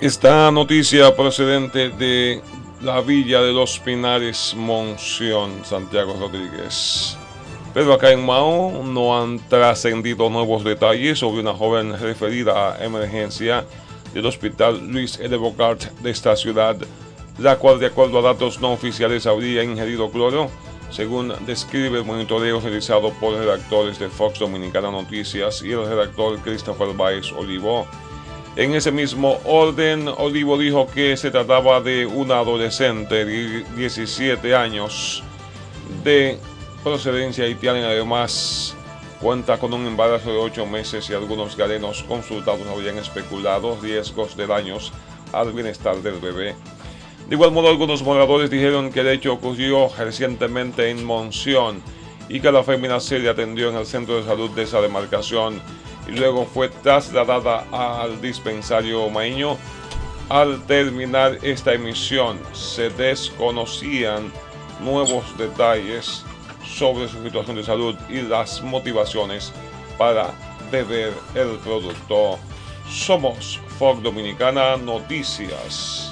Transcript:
Esta noticia procedente de la villa de los Pinares, Monción, Santiago Rodríguez. Pero acá en Mao no han trascendido nuevos detalles sobre una joven referida a emergencia del hospital Luis L. Bocart de esta ciudad, la cual de acuerdo a datos no oficiales habría ingerido cloro, según describe el monitoreo realizado por redactores de Fox Dominicana Noticias y el redactor Christopher Baez Olivo. En ese mismo orden, Olivo dijo que se trataba de una adolescente de 17 años de procedencia haitiana y además cuenta con un embarazo de 8 meses y algunos galenos consultados habían especulado riesgos de daños al bienestar del bebé. De igual modo, algunos moradores dijeron que el hecho ocurrió recientemente en Monción y que la fémina se le atendió en el centro de salud de esa demarcación y luego fue trasladada al dispensario Maíño. Al terminar esta emisión se desconocían nuevos detalles sobre su situación de salud y las motivaciones para beber el producto. Somos Fog Dominicana Noticias.